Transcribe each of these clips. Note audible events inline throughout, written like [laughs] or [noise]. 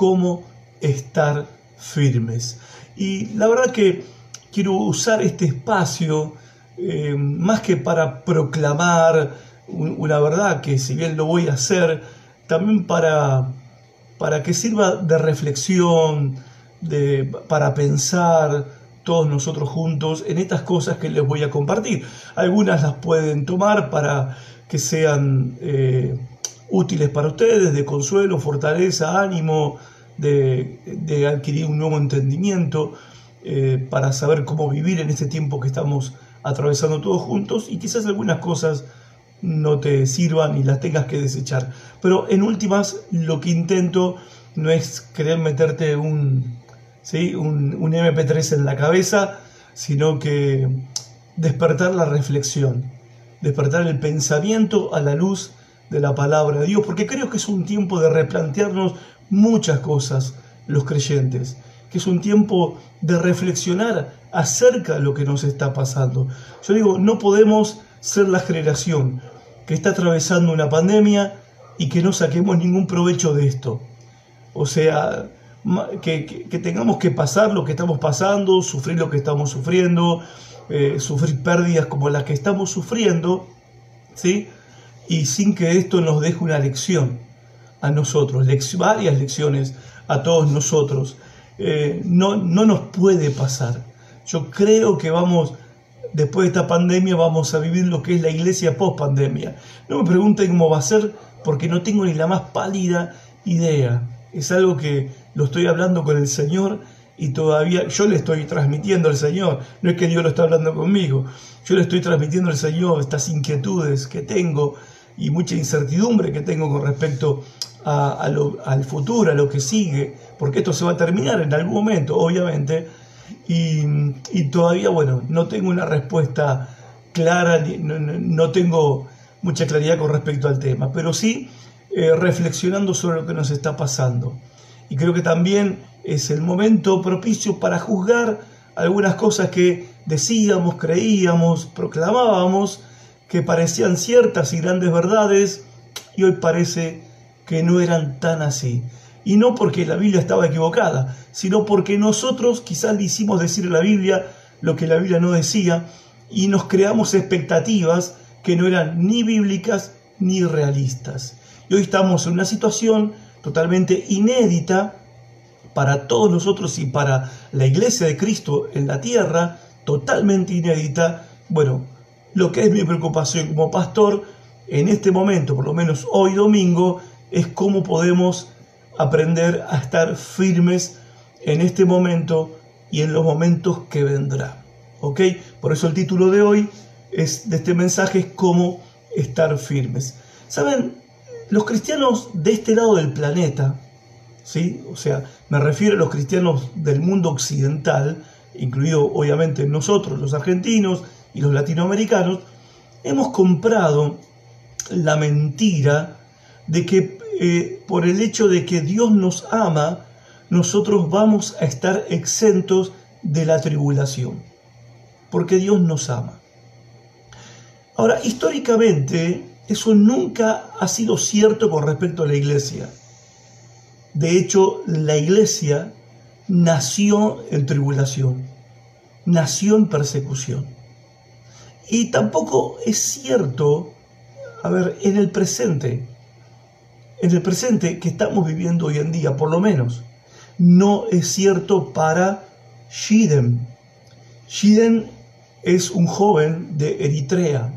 cómo estar firmes. Y la verdad que quiero usar este espacio eh, más que para proclamar una verdad, que si bien lo voy a hacer, también para, para que sirva de reflexión, de, para pensar todos nosotros juntos en estas cosas que les voy a compartir. Algunas las pueden tomar para que sean eh, útiles para ustedes, de consuelo, fortaleza, ánimo, de, adquirir un nuevo entendimiento, eh, para saber cómo vivir en este tiempo que estamos atravesando todos juntos y quizás algunas cosas no te sirvan y las tengas que desechar. Pero en últimas, lo que intento no es querer meterte un, ¿sí? un, un MP3 en la cabeza, sino que despertar la reflexión, despertar el pensamiento a la luz de la palabra de Dios, porque creo que es un tiempo de replantearnos muchas cosas los creyentes, que es un tiempo de reflexionar acerca de lo que nos está pasando. Yo digo, no podemos ser la generación que está atravesando una pandemia y que no saquemos ningún provecho de esto. O sea, que, tengamos que pasar lo que estamos pasando, sufrir lo que estamos sufriendo, eh, sufrir pérdidas como las que estamos sufriendo, ¿sí? Y sin que esto nos deje una lección a nosotros, varias lecciones a todos nosotros. Eh, no, no nos puede pasar. Yo creo que vamos, después de esta pandemia, vamos a vivir lo que es la iglesia post pandemia. No me pregunten cómo va a ser, porque no tengo ni la más pálida idea. Es algo que lo estoy hablando con el Señor y todavía yo le estoy transmitiendo al Señor. No es que Dios lo está hablando conmigo. Yo le estoy transmitiendo al Señor estas inquietudes que tengo y mucha incertidumbre que tengo con respecto al futuro, a lo que sigue, porque esto se va a terminar en algún momento, obviamente, y, todavía, bueno, no tengo una respuesta clara, no, tengo mucha claridad con respecto al tema, pero sí eh, reflexionando sobre lo que nos está pasando. Y creo que también es el momento propicio para juzgar algunas cosas que decíamos, creíamos, proclamábamos, que parecían ciertas y grandes verdades, y hoy parece que no eran tan así. Y no porque la Biblia estaba equivocada, sino porque nosotros quizás le hicimos decir a la Biblia lo que la Biblia no decía y nos creamos expectativas que no eran ni bíblicas ni realistas. Y hoy estamos en una situación totalmente inédita para todos nosotros y para la iglesia de Cristo en la tierra, totalmente inédita. Bueno, lo que es mi preocupación como pastor en este momento, por lo menos hoy domingo, es cómo podemos aprender a estar firmes en este momento y en los momentos que vendrán. ¿Ok? Por eso el título de hoy es, de este mensaje es cómo estar firmes. Saben, los cristianos de este lado del planeta, ¿sí? O sea, me refiero a los cristianos del mundo occidental, incluido obviamente nosotros, los argentinos y los latinoamericanos, hemos comprado la mentira de que eh, por el hecho de que Dios nos ama, nosotros vamos a estar exentos de la tribulación, porque Dios nos ama. Ahora, históricamente, eso nunca ha sido cierto con respecto a la iglesia. De hecho, la iglesia nació en tribulación, nació en persecución. Y tampoco es cierto, a ver, en el presente, en el presente que estamos viviendo hoy en día, por lo menos, no es cierto para Shiden. Shiden es un joven de Eritrea.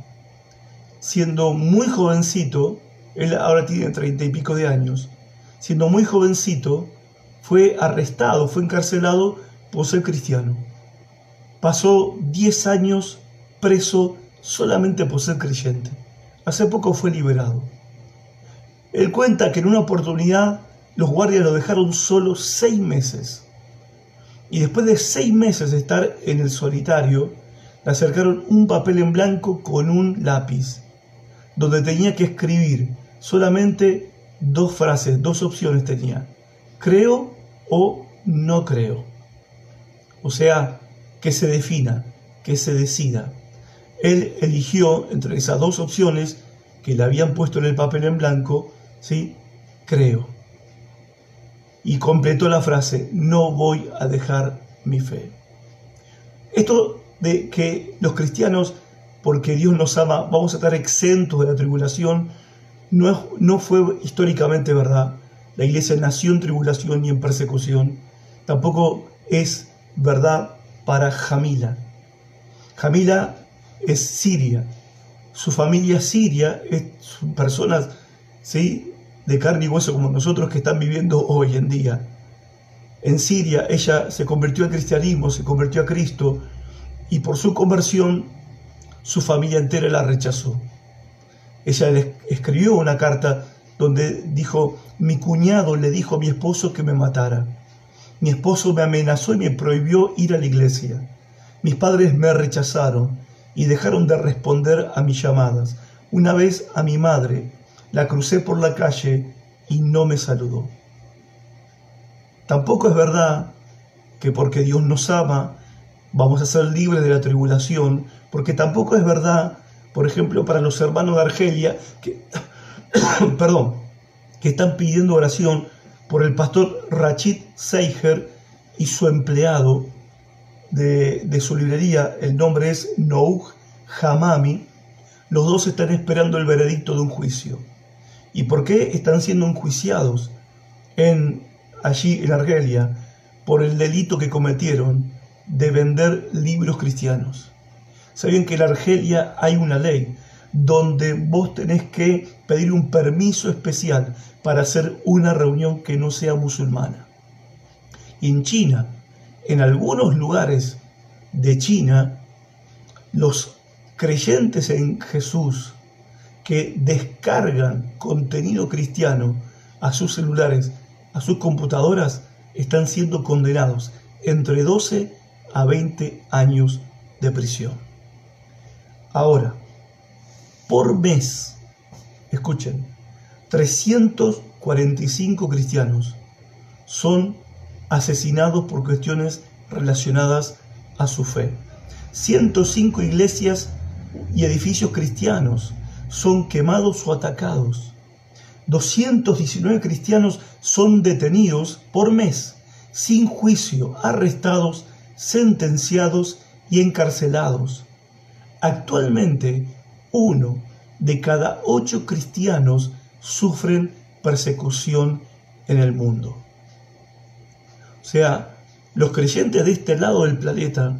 Siendo muy jovencito, él ahora tiene treinta y pico de años, siendo muy jovencito, fue arrestado, fue encarcelado por ser cristiano. Pasó 10 años preso solamente por ser creyente. Hace poco fue liberado. Él cuenta que en una oportunidad los guardias lo dejaron solo seis meses. Y después de seis meses de estar en el solitario, le acercaron un papel en blanco con un lápiz, donde tenía que escribir solamente dos frases, dos opciones tenía. Creo o no creo. O sea, que se defina, que se decida. Él eligió entre esas dos opciones que le habían puesto en el papel en blanco ¿sí? Creo. y completó la frase, no voy a dejar mi fe. Esto de que los cristianos, porque Dios nos ama, vamos a estar exentos de la tribulación, no, no fue históricamente verdad. La iglesia nació en tribulación y en persecución. Tampoco es verdad para Jamila. Jamila es siria. Su familia siria es personas ¿sí? de carne y hueso como nosotros que están viviendo hoy en día. En Siria ella se convirtió al cristianismo, se convirtió a Cristo y por su conversión su familia entera la rechazó. Ella escribió una carta donde dijo, mi cuñado le dijo a mi esposo que me matara. Mi esposo me amenazó y me prohibió ir a la iglesia. Mis padres me rechazaron y dejaron de responder a mis llamadas. Una vez a mi madre la crucé por la calle y no me saludó. Tampoco es verdad que porque Dios nos ama vamos a ser libres de la tribulación, porque tampoco es verdad, por ejemplo, para los hermanos de Argelia, que, [coughs] perdón, que están pidiendo oración por el pastor Rachid Seiger y su empleado de, su librería, el nombre es Nouh Hamami, los dos están esperando el veredicto de un juicio. ¿Y por qué están siendo enjuiciados en, allí en Argelia por el delito que cometieron de vender libros cristianos? Saben que en Argelia hay una ley donde vos tenés que pedir un permiso especial para hacer una reunión que no sea musulmana. En China, en algunos lugares de China, los creyentes en Jesús que descargan contenido cristiano a sus celulares, a sus computadoras, están siendo condenados entre 12 a 20 años de prisión. Ahora, por mes, escuchen, 345 cristianos son asesinados por cuestiones relacionadas a su fe. 105 iglesias y edificios cristianos son quemados o atacados. 219 cristianos son detenidos por mes, sin juicio, arrestados, sentenciados y encarcelados. Actualmente, uno de cada ocho cristianos sufren persecución en el mundo. O sea, los creyentes de este lado del planeta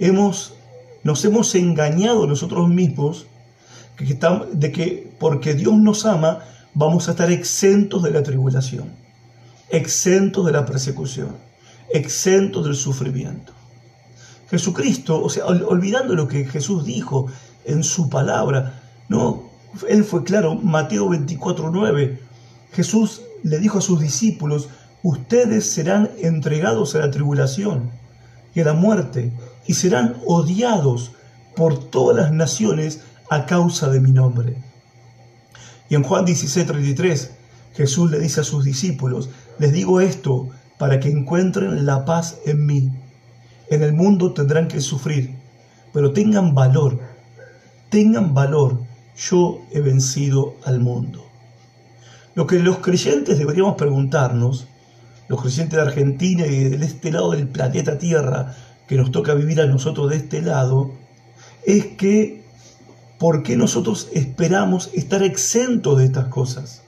hemos, nos hemos engañado nosotros mismos de que porque Dios nos ama, vamos a estar exentos de la tribulación, exentos de la persecución, exentos del sufrimiento. Jesucristo, o sea, olvidando lo que Jesús dijo en su palabra, no, él fue claro, Mateo 24:9, Jesús le dijo a sus discípulos, ustedes serán entregados a la tribulación y a la muerte, y serán odiados por todas las naciones a causa de mi nombre. Y en Juan 16:33 Jesús le dice a sus discípulos, les digo esto para que encuentren la paz en mí. En el mundo tendrán que sufrir, pero tengan valor, tengan valor, yo he vencido al mundo. Lo que los creyentes deberíamos preguntarnos, los creyentes de Argentina y de este lado del planeta Tierra, que nos toca vivir a nosotros de este lado, es que ¿por qué nosotros esperamos estar exentos de estas cosas?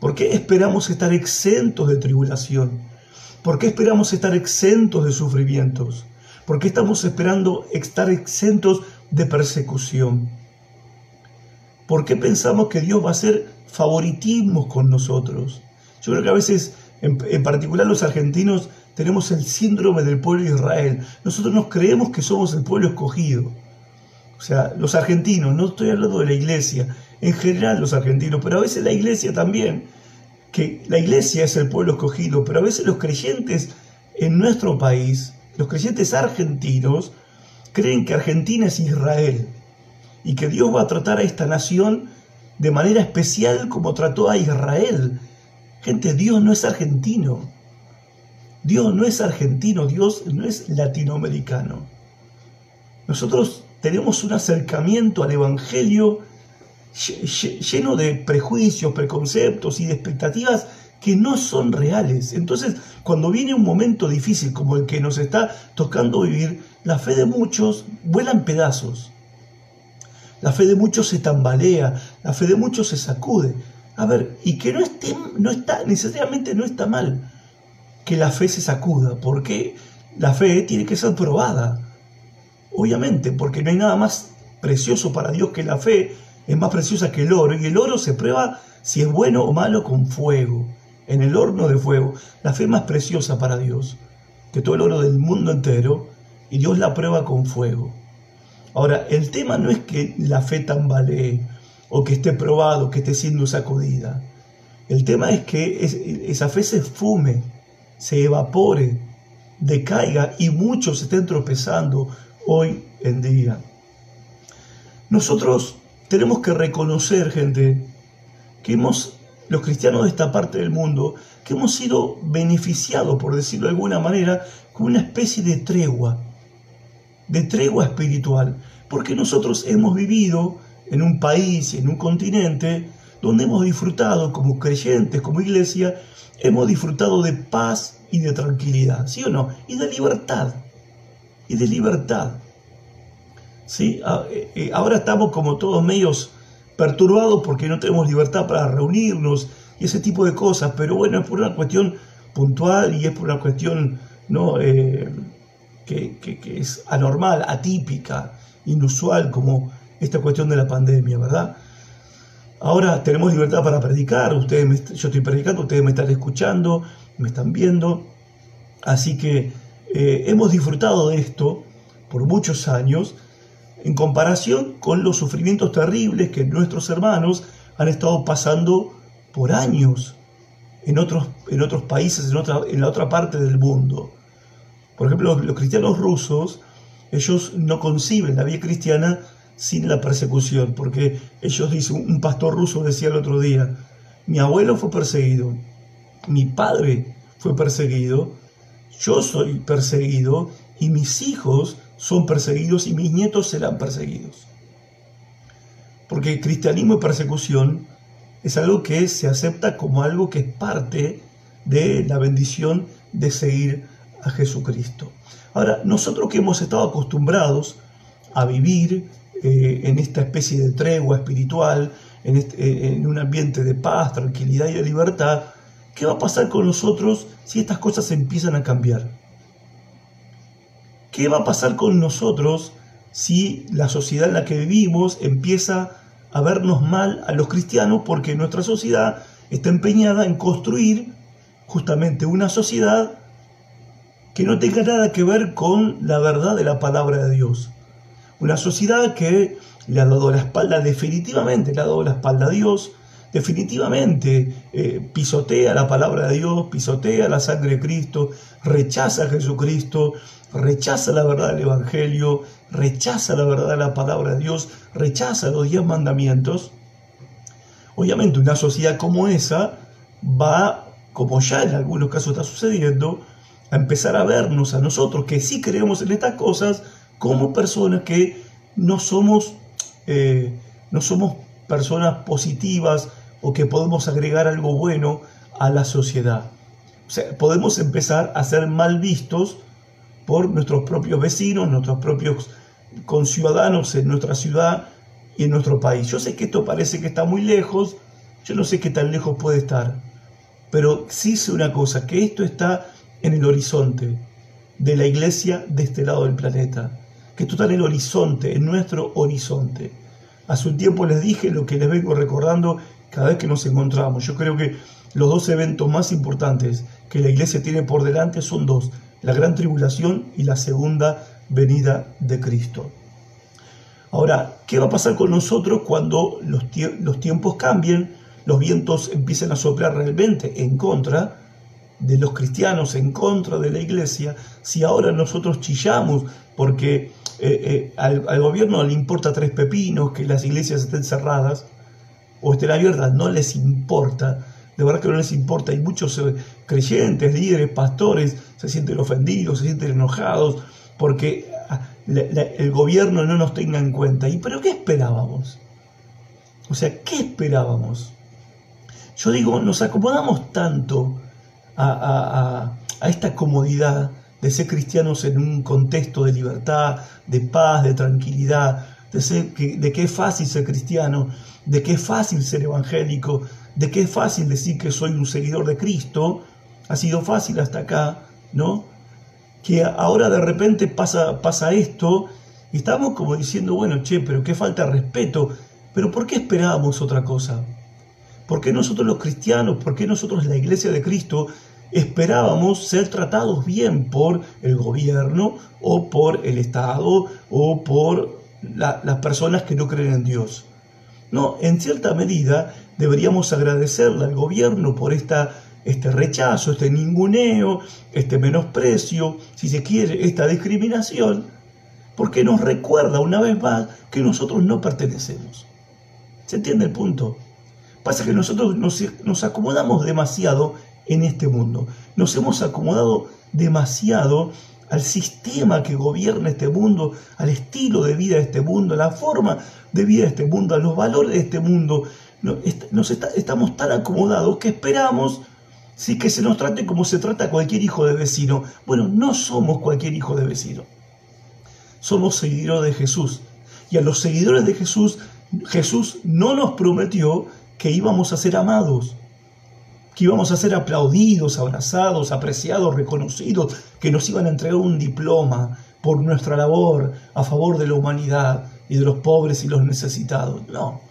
¿Por qué esperamos estar exentos de tribulación? ¿Por qué esperamos estar exentos de sufrimientos? ¿Por qué estamos esperando estar exentos de persecución? ¿Por qué pensamos que Dios va a hacer favoritismos con nosotros? Yo creo que a veces, en, particular los argentinos, tenemos el síndrome del pueblo de Israel. Nosotros nos creemos que somos el pueblo escogido. O sea, los argentinos, no estoy hablando de la iglesia, en general los argentinos, pero a veces la iglesia también, que la iglesia es el pueblo escogido, pero a veces los creyentes en nuestro país, los creyentes argentinos, creen que Argentina es Israel y que Dios va a tratar a esta nación de manera especial como trató a Israel. Gente, Dios no es argentino. Dios no es argentino, Dios no es latinoamericano. Nosotros tenemos un acercamiento al Evangelio lleno de prejuicios, preconceptos y de expectativas que no son reales. Entonces, cuando viene un momento difícil como el que nos está tocando vivir, la fe de muchos vuela en pedazos. La fe de muchos se tambalea, la fe de muchos se sacude. A ver, y que no esté, no está, necesariamente no está mal que la fe se sacuda, porque la fe tiene que ser probada. Obviamente, porque no hay nada más precioso para Dios que la fe, es más preciosa que el oro, y el oro se prueba si es bueno o malo con fuego en el horno de fuego, la fe más preciosa para Dios que todo el oro del mundo entero, y Dios la prueba con fuego. Ahora, el tema no es que la fe tambalee o que esté probado, que esté siendo sacudida. El tema es que esa fe se fume, se evapore, decaiga y muchos estén tropezando hoy en día. Nosotros tenemos que reconocer, gente, que hemos los cristianos de esta parte del mundo, que hemos sido beneficiados, por decirlo de alguna manera, con una especie de tregua, de tregua espiritual, porque nosotros hemos vivido en un país, en un continente, donde hemos disfrutado como creyentes, como iglesia, hemos disfrutado de paz y de tranquilidad, ¿sí o no? Y de libertad, y de libertad. ¿Sí? Ah, eh, eh, ahora estamos como todos medios perturbados porque no tenemos libertad para reunirnos y ese tipo de cosas, pero bueno, es por una cuestión puntual y es por una cuestión ¿no? Eh, que, es anormal, atípica, inusual, como esta cuestión de la pandemia, ¿verdad? Ahora tenemos libertad para predicar, ustedes yo estoy predicando, ustedes me están escuchando, me están viendo, así que eh, hemos disfrutado de esto por muchos años en comparación con los sufrimientos terribles que nuestros hermanos han estado pasando por años en otros, en otros países, en, otra, en la otra parte del mundo. Por ejemplo, los, cristianos rusos, ellos no conciben la vida cristiana sin la persecución, porque ellos dicen, un pastor ruso decía el otro día, mi abuelo fue perseguido, mi padre fue perseguido, yo soy perseguido y mis hijos son perseguidos y mis nietos serán perseguidos. Porque cristianismo y persecución es algo que se acepta como algo que es parte de la bendición de seguir a Jesucristo. Ahora, nosotros que hemos estado acostumbrados a vivir eh, en esta especie de tregua espiritual, en, este, en un ambiente de paz, tranquilidad y de libertad, ¿qué va a pasar con nosotros si estas cosas empiezan a cambiar? ¿Qué va a pasar con nosotros si la sociedad en la que vivimos empieza a vernos mal a los cristianos porque nuestra sociedad está empeñada en construir justamente una sociedad que no tenga nada que ver con la verdad de la palabra de Dios? Una sociedad que le ha dado la espalda, definitivamente le ha dado la espalda a Dios, definitivamente eh, pisotea la palabra de Dios, pisotea la sangre de Cristo, rechaza a Jesucristo, rechaza la verdad del Evangelio, rechaza la verdad de la palabra de Dios, rechaza los diez mandamientos. Obviamente una sociedad como esa va, como ya en algunos casos está sucediendo, a empezar a vernos a nosotros que sí creemos en estas cosas como personas que no somos, eh, no somos personas positivas, o que podemos agregar algo bueno a la sociedad. Podemos empezar a ser mal vistos por nuestros propios vecinos, nuestros propios conciudadanos en nuestra ciudad y en nuestro país. Yo sé que esto parece que está muy lejos, yo no sé qué tan lejos puede estar, pero sí sé una cosa, que esto está en el horizonte de la iglesia de este lado del planeta, que está en el horizonte, en nuestro horizonte. Hace un tiempo les dije lo que les vengo recordando cada vez que nos encontramos. Yo creo que los dos eventos más importantes que la iglesia tiene por delante son dos, la gran tribulación y la segunda venida de Cristo. Ahora, ¿qué va a pasar con nosotros cuando los, los tiempos cambien, los vientos empiecen a soplar realmente en contra de los cristianos, en contra de la iglesia, si ahora nosotros chillamos porque eh, eh, al, gobierno le importa tres pepinos que las iglesias estén cerradas, o estén abiertas, no les importa, de verdad que no les importa. Hay muchos eh, creyentes, líderes, pastores, se sienten ofendidos, se sienten enojados porque ah, el gobierno no nos tenga en cuenta. ¿Y pero qué esperábamos? O sea, ¿qué esperábamos? yo digo, nos acomodamos tanto a, esta comodidad de ser cristianos en un contexto de libertad, de paz, de tranquilidad, de, ser, de que es fácil ser cristiano, de que es fácil ser evangélico, de que es fácil decir que soy un seguidor de Cristo, ha sido fácil hasta acá, ¿no? Que ahora de repente pasa, pasa esto y estamos como diciendo, bueno, che, pero qué falta de respeto, pero ¿por qué esperábamos otra cosa? ¿Por qué nosotros los cristianos, por qué nosotros la iglesia de Cristo esperábamos ser tratados bien por el gobierno o por el Estado o por las personas que no creen en Dios? No, en cierta medida deberíamos agradecerle al gobierno por esta, este rechazo, este ninguneo, este menosprecio, si se quiere, esta discriminación, porque nos recuerda una vez más que nosotros no pertenecemos. ¿Se entiende el punto? Pasa que nosotros nos, acomodamos demasiado en este mundo. Nos hemos acomodado demasiado al sistema que gobierna este mundo, al estilo de vida de este mundo, a la forma de vida de este mundo, a los valores de este mundo. Nos estamos tan acomodados que esperamos sí, que se nos trate como se trata cualquier hijo de vecino. Bueno, no somos cualquier hijo de vecino. Somos seguidores de Jesús. Y a los seguidores de Jesús, Jesús no nos prometió que íbamos a ser amados, que íbamos a ser aplaudidos, abrazados, apreciados, reconocidos, que nos iban a entregar un diploma por nuestra labor a favor de la humanidad y de los pobres y los necesitados. No.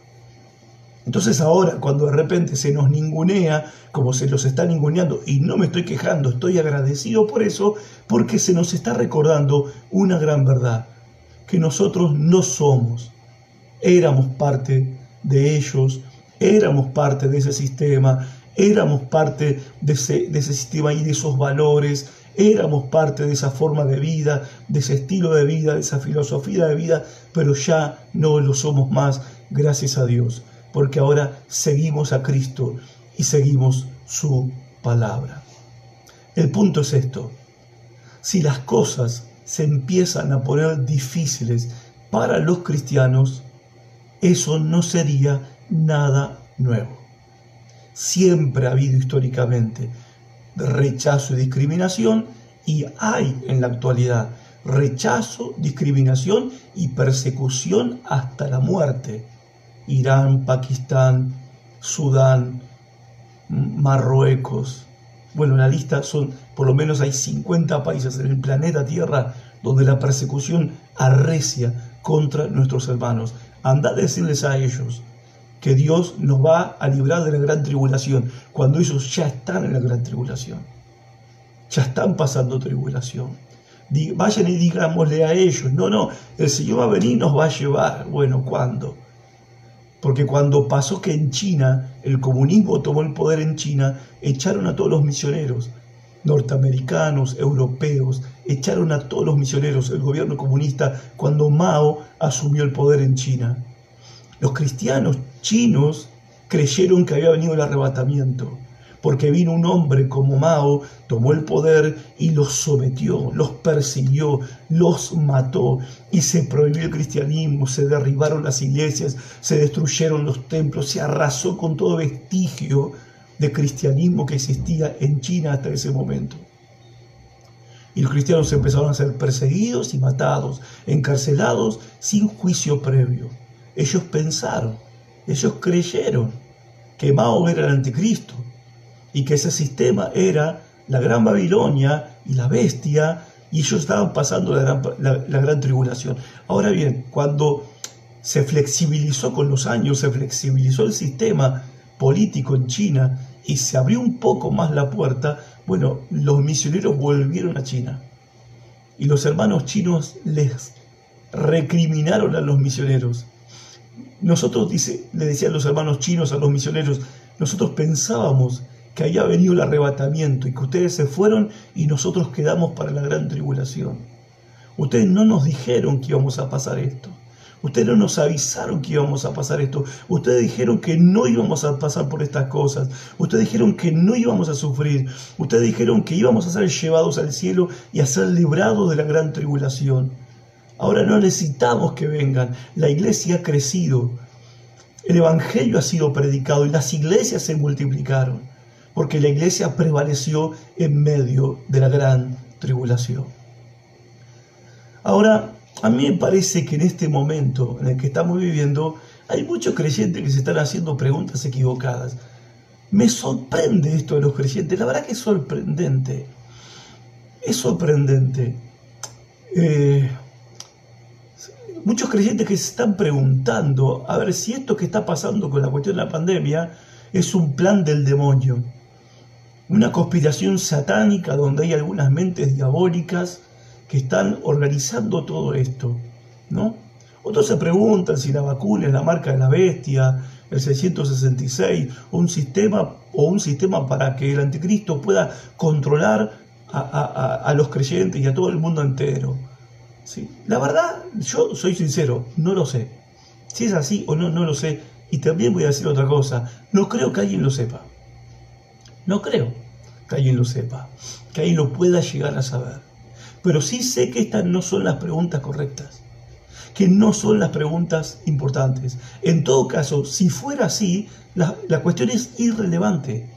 Entonces ahora, cuando de repente se nos ningunea, como se los está ninguneando, y no me estoy quejando, estoy agradecido por eso, porque se nos está recordando una gran verdad, que nosotros no somos, éramos parte de ellos, éramos parte de ese sistema, éramos parte de ese, de ese sistema y de esos valores, éramos parte de esa forma de vida, de ese estilo de vida, de esa filosofía de vida, pero ya no lo somos más, gracias a Dios, porque ahora seguimos a Cristo y seguimos su palabra. El punto es esto, si las cosas se empiezan a poner difíciles para los cristianos, eso no sería nada nuevo. Siempre ha habido históricamente rechazo y discriminación y hay en la actualidad rechazo, discriminación y persecución hasta la muerte. Irán, Pakistán, Sudán, Marruecos. Bueno, la lista son, por lo menos hay 50 países en el planeta Tierra donde la persecución arrecia contra nuestros hermanos. Anda a decirles a ellos, que Dios nos va a librar de la gran tribulación, cuando ellos ya están en la gran tribulación, ya están pasando tribulación. Vayan y digámosle a ellos, no, no, el Señor va a venir y nos va a llevar. Bueno, ¿cuándo? Porque cuando pasó que en China el comunismo tomó el poder en China, echaron a todos los misioneros, norteamericanos, europeos, echaron a todos los misioneros, el gobierno comunista, cuando Mao asumió el poder en China. Los cristianos chinos creyeron que había venido el arrebatamiento, porque vino un hombre como Mao, tomó el poder y los sometió, los persiguió, los mató y se prohibió el cristianismo, se derribaron las iglesias, se destruyeron los templos, se arrasó con todo vestigio de cristianismo que existía en China hasta ese momento. Y los cristianos empezaron a ser perseguidos y matados, encarcelados sin juicio previo. Ellos pensaron, ellos creyeron que Mao era el anticristo y que ese sistema era la gran Babilonia y la bestia y ellos estaban pasando la gran, tribulación. Ahora bien, cuando se flexibilizó con los años, se flexibilizó el sistema político en China y se abrió un poco más la puerta, bueno, los misioneros volvieron a China. Y los hermanos chinos les recriminaron a los misioneros nosotros, dice, le decían los hermanos chinos a los misioneros, nosotros pensábamos que había venido el arrebatamiento y que ustedes se fueron y nosotros quedamos para la gran tribulación. Ustedes no nos dijeron que íbamos a pasar esto. Ustedes no nos avisaron que íbamos a pasar esto. Ustedes dijeron que no íbamos a pasar por estas cosas. Ustedes dijeron que no íbamos a sufrir. Ustedes dijeron que íbamos a ser llevados al cielo y a ser librados de la gran tribulación. Ahora no necesitamos que vengan. La iglesia ha crecido. el Evangelio ha sido predicado y las iglesias se multiplicaron, porque la iglesia prevaleció en medio de la gran tribulación. Ahora, a mí me parece que en este momento en el que estamos viviendo, hay muchos creyentes que se están haciendo preguntas equivocadas. Me sorprende esto de los creyentes, la verdad que es sorprendente. Es sorprendente. Eh, muchos creyentes que se están preguntando a ver si esto que está pasando con la cuestión de la pandemia es un plan del demonio, una conspiración satánica donde hay algunas mentes diabólicas que están organizando todo esto, ¿no? Otros se preguntan si la vacuna es la marca de la bestia, el 666, o un sistema, o un sistema para que el anticristo pueda controlar a los creyentes y a todo el mundo entero. La verdad, yo soy sincero, no lo sé. Si es así o no, no lo sé. Y también voy a decir otra cosa, no creo que alguien lo sepa. No creo que alguien lo sepa, que alguien lo pueda llegar a saber. Pero sí sé que estas no son las preguntas correctas, que no son las preguntas importantes. En todo caso, si fuera así, la, la cuestión es irrelevante.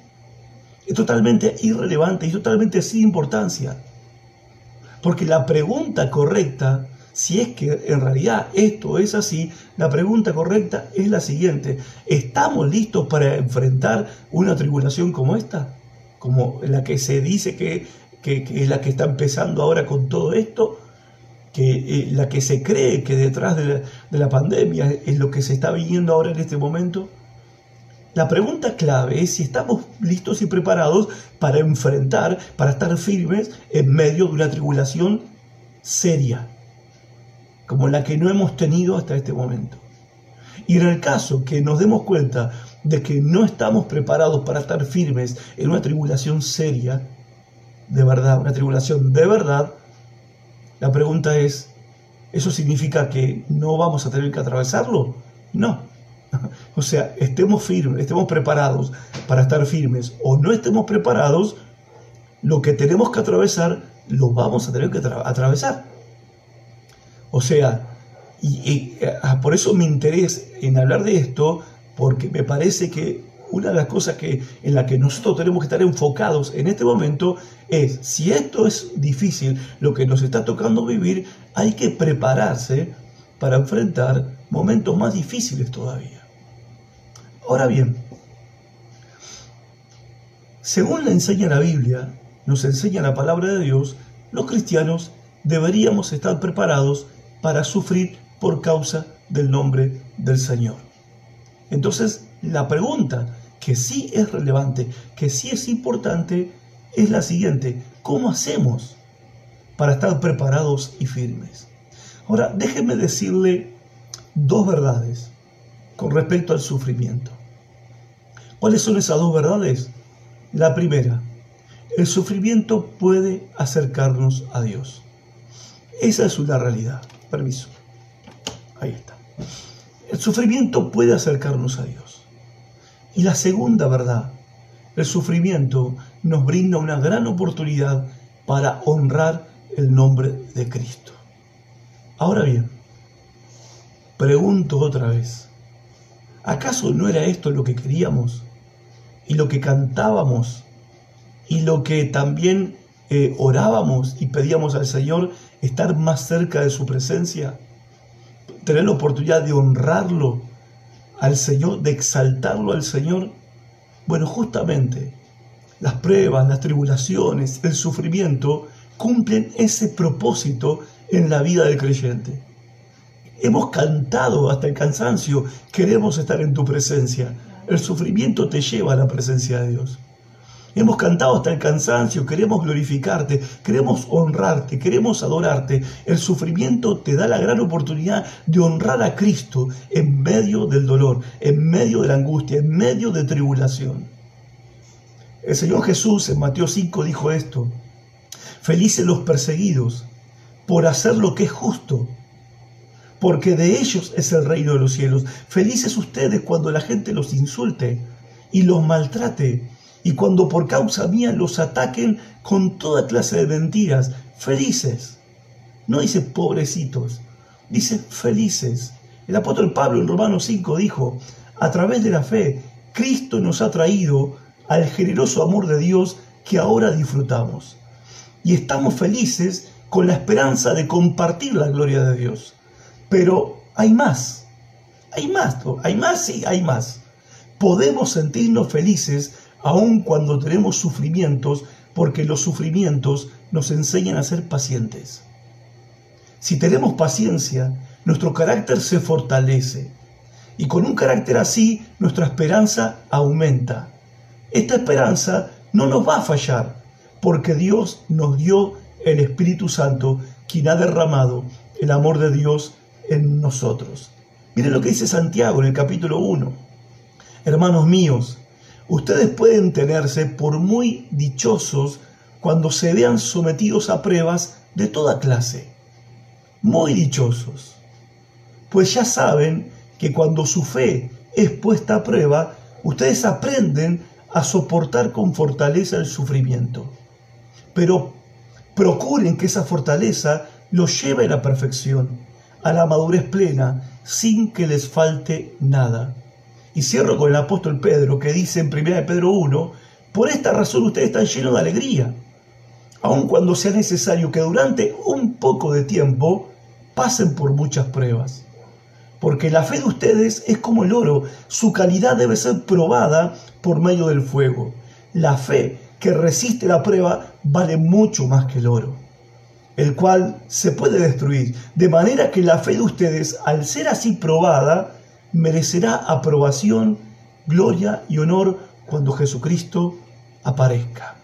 Es totalmente irrelevante y totalmente sin importancia. Porque la pregunta correcta, si es que en realidad esto es así, la pregunta correcta es la siguiente. ¿Estamos listos para enfrentar una tribulación como esta? Como la que se dice que, es la que está empezando ahora con todo esto que eh, la que se cree que detrás de la, de la, pandemia es lo que se está viviendo ahora en este momento? La pregunta clave es si estamos listos y preparados para enfrentar, para estar firmes en medio de una tribulación seria, como la que no hemos tenido hasta este momento. Y en el caso que nos demos cuenta de que no estamos preparados para estar firmes en una tribulación seria, de verdad, una tribulación de verdad, la pregunta es, ¿eso significa que no vamos a tener que atravesarlo? No. [laughs] O sea, estemos firmes, estemos preparados para estar firmes o no estemos preparados, lo que tenemos que atravesar lo vamos a tener que atravesar. O sea, y, ah, por eso mi interés en hablar de esto, porque me parece que una de las cosas que, en la que nosotros tenemos que estar enfocados en este momento es, si esto es difícil, lo que nos está tocando vivir, hay que prepararse para enfrentar momentos más difíciles todavía. Ahora bien, según le enseña la Biblia, nos enseña la palabra de Dios, los cristianos deberíamos estar preparados para sufrir por causa del nombre del Señor. Entonces, la pregunta que sí es relevante, que sí es importante, es la siguiente. ¿Cómo hacemos para estar preparados y firmes? Ahora, déjenme decirle dos verdades con respecto al sufrimiento. ¿Cuáles son esas dos verdades? La primera, el sufrimiento puede acercarnos a Dios. Esa es una realidad. Permiso. Ahí está. El sufrimiento puede acercarnos a Dios. Y la segunda verdad, el sufrimiento nos brinda una gran oportunidad para honrar el nombre de Cristo. Ahora bien, pregunto otra vez, ¿acaso no era esto lo que queríamos? Y lo que cantábamos y lo que también eh, orábamos y pedíamos al Señor, estar más cerca de su presencia, tener la oportunidad de honrarlo al Señor, de exaltarlo al Señor. Bueno, justamente las pruebas, las tribulaciones, el sufrimiento cumplen ese propósito en la vida del creyente. Hemos cantado hasta el cansancio, queremos estar en tu presencia. El sufrimiento te lleva a la presencia de Dios. Hemos cantado hasta el cansancio, queremos glorificarte, queremos honrarte, queremos adorarte. El sufrimiento te da la gran oportunidad de honrar a Cristo en medio del dolor, en medio de la angustia, en medio de tribulación. El Señor Jesús en Mateo 5 dijo esto, felices los perseguidos por hacer lo que es justo, porque de ellos es el reino de los cielos. Felices ustedes cuando la gente los insulte y los maltrate, y cuando por causa mía los ataquen con toda clase de mentiras. Felices. No dice pobrecitos, dice felices. El apóstol Pablo en Romanos 5 dijo, a través de la fe, Cristo nos ha traído al generoso amor de Dios que ahora disfrutamos. Y estamos felices con la esperanza de compartir la gloria de Dios. Pero hay más, hay más, hay más, sí, hay más. Podemos sentirnos felices aun cuando tenemos sufrimientos, porque los sufrimientos nos enseñan a ser pacientes. Si tenemos paciencia, nuestro carácter se fortalece. Y con un carácter así, nuestra esperanza aumenta. Esta esperanza no nos va a fallar, porque Dios nos dio el Espíritu Santo, quien ha derramado el amor de Dios en nosotros. Miren lo que dice Santiago en el capítulo 1. Hermanos míos, ustedes pueden tenerse por muy dichosos cuando se vean sometidos a pruebas de toda clase. Muy dichosos. Pues ya saben que cuando su fe es puesta a prueba, ustedes aprenden a soportar con fortaleza el sufrimiento. Pero procuren que esa fortaleza los lleve a la perfección, a la madurez plena, sin que les falte nada. Y cierro con el apóstol Pedro, que dice en 1 Pedro 1, por esta razón ustedes están llenos de alegría, aun cuando sea necesario que durante un poco de tiempo pasen por muchas pruebas. Porque la fe de ustedes es como el oro, su calidad debe ser probada por medio del fuego. La fe que resiste la prueba vale mucho más que el oro, el cual se puede destruir. De manera que la fe de ustedes, al ser así probada, merecerá aprobación, gloria y honor cuando Jesucristo aparezca.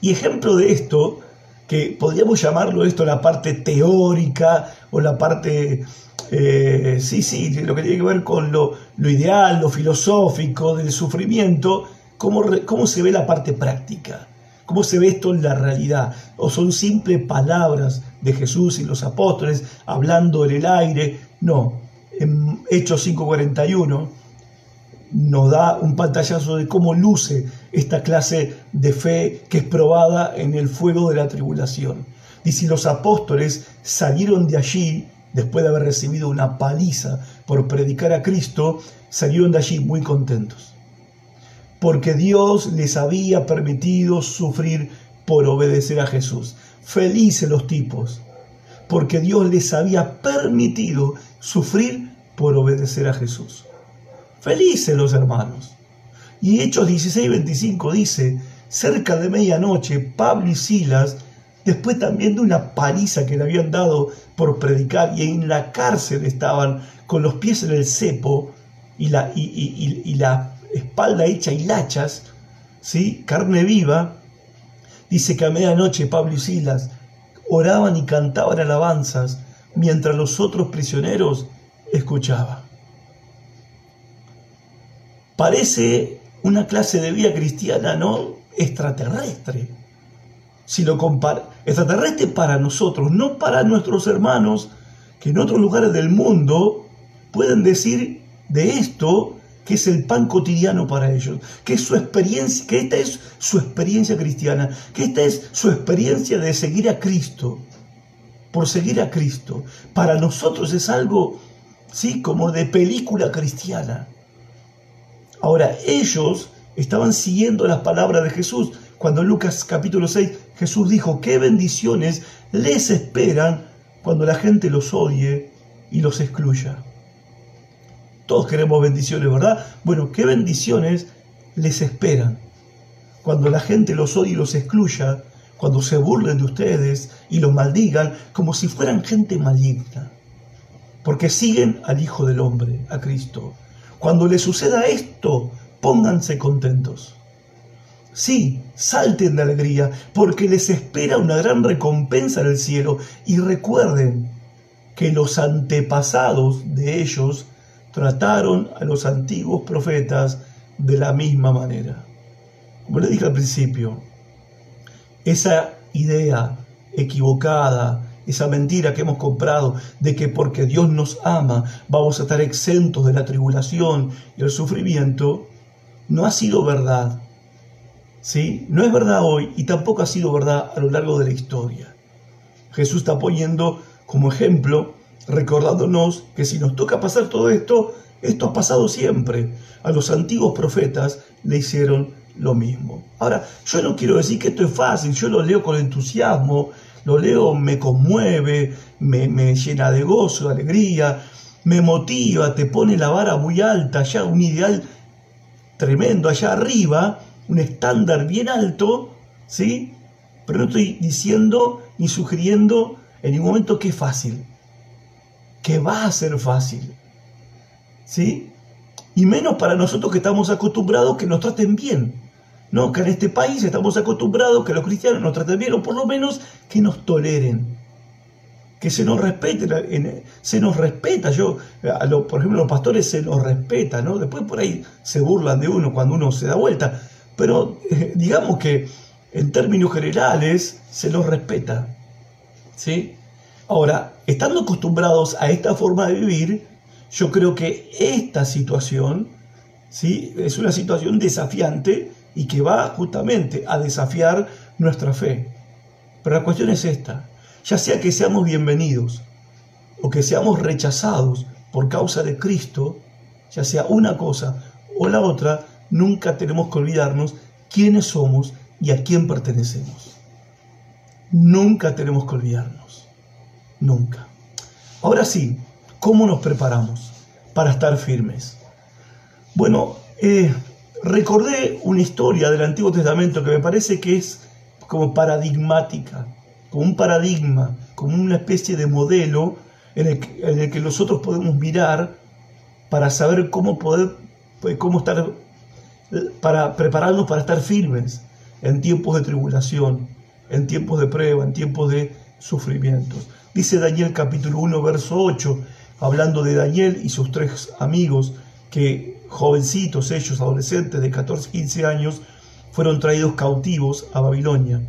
Y ejemplo de esto, que podríamos llamarlo esto la parte teórica o la parte eh, sí, sí, lo que tiene que ver con lo, ideal, lo filosófico del sufrimiento, cómo, cómo se ve la parte práctica, cómo se ve esto en la realidad, o son simples palabras de Jesús y los apóstoles hablando en el aire, no, en Hechos 5:41 nos da un pantallazo de cómo luce esta clase de fe que es probada en el fuego de la tribulación. Si los apóstoles salieron de allí después de haber recibido una paliza por predicar a Cristo, salieron de allí muy contentos. Porque Dios les había permitido sufrir por obedecer a Jesús. Felices los tipos, porque Dios les había permitido sufrir por obedecer a Jesús. Felices los hermanos. Y Hechos 16, 25 dice, cerca de medianoche, Pablo y Silas después también de una paliza que le habían dado por predicar y en la cárcel estaban con los pies en el cepo y la, y, la espalda hecha hilachas, ¿sí? carne viva, dice que a medianoche Pablo y Silas oraban y cantaban alabanzas mientras los otros prisioneros escuchaban. Parece una clase de vida cristiana, ¿no? Extraterrestre si lo compara, extraterrestre para nosotros, no para nuestros hermanos que en otros lugares del mundo pueden decir de esto que es el pan cotidiano para ellos, que es su experiencia, que esta es su experiencia cristiana, que esta es su experiencia de seguir a Cristo, por seguir a Cristo. Para nosotros es algo, sí, como de película cristiana. Ahora, ellos estaban siguiendo las palabras de Jesús, cuando en Lucas capítulo 6 Jesús dijo, qué bendiciones les esperan cuando la gente los odie y los excluya. Todos queremos bendiciones, ¿verdad? Bueno, qué bendiciones les esperan cuando la gente los odie y los excluya, cuando se burlen de ustedes y los maldigan como si fueran gente maligna, porque siguen al Hijo del Hombre, a Cristo. Cuando les suceda esto, pónganse contentos. Sí, salten de alegría, porque les espera una gran recompensa en el cielo. Y recuerden que los antepasados de ellos trataron a los antiguos profetas de la misma manera. Como les dije al principio, esa idea equivocada, esa mentira que hemos comprado de que porque Dios nos ama vamos a estar exentos de la tribulación y el sufrimiento, no ha sido verdad ¿sí? No es verdad hoy y tampoco ha sido verdad a lo largo de la historia. Jesús está poniendo como ejemplo, recordándonos que si nos toca pasar todo esto, Esto ha pasado siempre. A los antiguos profetas le hicieron lo mismo. Ahora, yo no quiero decir que esto es fácil, yo lo leo con entusiasmo, lo leo, me conmueve, me, me llena de gozo, de alegría, me motiva, te pone la vara muy alta, ya un ideal tremendo allá arriba, un estándar bien alto, ¿sí? Pero no estoy diciendo ni sugiriendo en ningún momento que es fácil, que va a ser fácil, ¿sí? Y menos para nosotros que estamos acostumbrados que nos traten bien, ¿no? Que en este país estamos acostumbrados que los cristianos nos traten bien, o por lo menos que nos toleren, que se nos respete, se nos respeta, yo, por ejemplo, los pastores se nos respeta, ¿no? Después por ahí se burlan de uno cuando uno se da vuelta, pero eh, digamos que en términos generales se los respeta, ¿sí? Ahora, estando acostumbrados a esta forma de vivir, yo creo que esta situación, ¿sí? Es una situación desafiante y que va justamente a desafiar nuestra fe. Pero la cuestión es esta, ya sea que seamos bienvenidos o que seamos rechazados por causa de Cristo, ya sea una cosa o la otra, nunca tenemos que olvidarnos quiénes somos y a quién pertenecemos. Nunca tenemos que olvidarnos. Nunca. Ahora sí, ¿cómo nos preparamos para estar firmes? Bueno, eh, recordé una historia del Antiguo Testamento que me parece que es como paradigmática como un paradigma, como una especie de modelo en el, que, nosotros podemos mirar para saber cómo poder, pues, cómo estar, para prepararnos para estar firmes en tiempos de tribulación, en tiempos de prueba, en tiempos de sufrimientos. Dice Daniel capítulo 1, verso 8, hablando de Daniel y sus tres amigos, que jovencitos, ellos adolescentes de 14, 15 años, fueron traídos cautivos a Babilonia,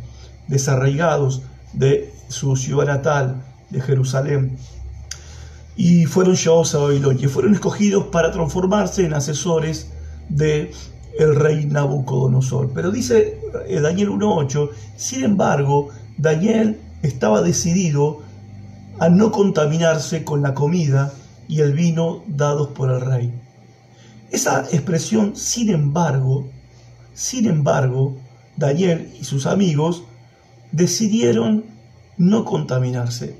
desarraigados de su ciudad natal, de Jerusalén, y fueron llevados a Babilonia, fueron escogidos para transformarse en asesores de rey Nabucodonosor. Pero dice eh, Daniel 1.8, sin embargo, Daniel estaba decidido a no contaminarse con la comida y el vino dados por el rey. Esa expresión, sin embargo, sin embargo, Daniel y sus amigos decidieron no contaminarse,